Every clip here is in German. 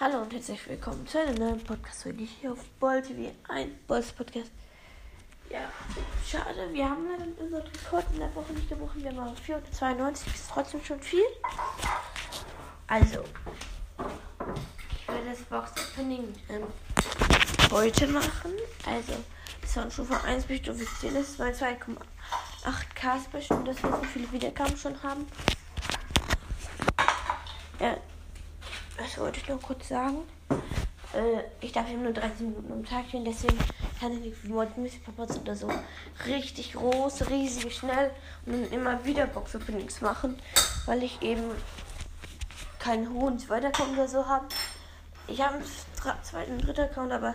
Hallo und herzlich willkommen zu einer neuen Podcast-Folge hier auf Boll TV, ein Bolls Podcast. Ja, schade, wir haben leider unseren Rekord in der Woche nicht gebrochen. Wir haben aber 492, das ist trotzdem schon viel. Also, ich werde das Box-Opening ähm, heute machen. Also, das war Stufe 1 bis Stufe 10, das ist mein 2,8k Special, dass wir so viele Wiedergaben schon haben. Ja, das wollte ich noch kurz sagen. Äh, ich darf eben nur 13 Minuten am Tag spielen, deswegen kann ich nicht Morten Papas oder so richtig groß, riesig, schnell und dann immer wieder Box-Openings machen, weil ich eben keinen hohen zweiten Account oder so habe. Ich habe einen zweiten und dritten Account, aber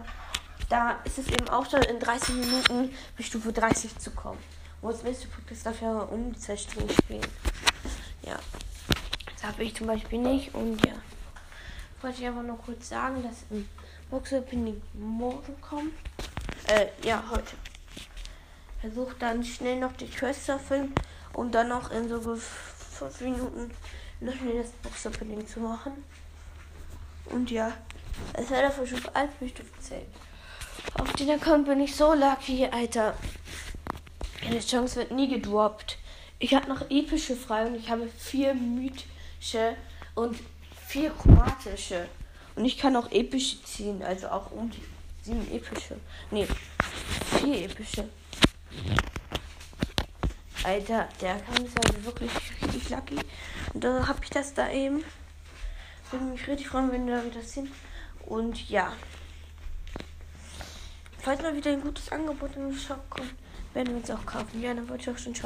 da ist es eben auch schon in 30 Minuten bis Stufe 30 zu kommen. Wo das nächste Podcast dafür um zwei Stunden spielen. Ja. Das habe ich zum Beispiel nicht und ja wollte ich aber noch kurz sagen, dass im Box-Opening morgen kommt. Äh, ja, heute. Versucht dann schnell noch die Quest zu erfüllen und dann noch in so 5 Minuten noch schnell das Box-Opening zu machen. Und ja, es dafür schon alt bis Stufe 10. Auf den Account bin ich so lucky, Alter. Eine Chance wird nie gedroppt. Ich habe noch epische frei und ich habe vier mythische und vier chromatische. Und ich kann auch epische ziehen, also auch um die sieben epische. Nee, vier epische. Alter, der kann ist also wirklich richtig lucky. Und da habe ich das da eben. Würde mich richtig freuen, wenn wir das hin. Und ja. Falls mal wieder ein gutes Angebot im Shop kommt, werden wir uns auch kaufen. Ja, dann wollte ich auch schon schauen.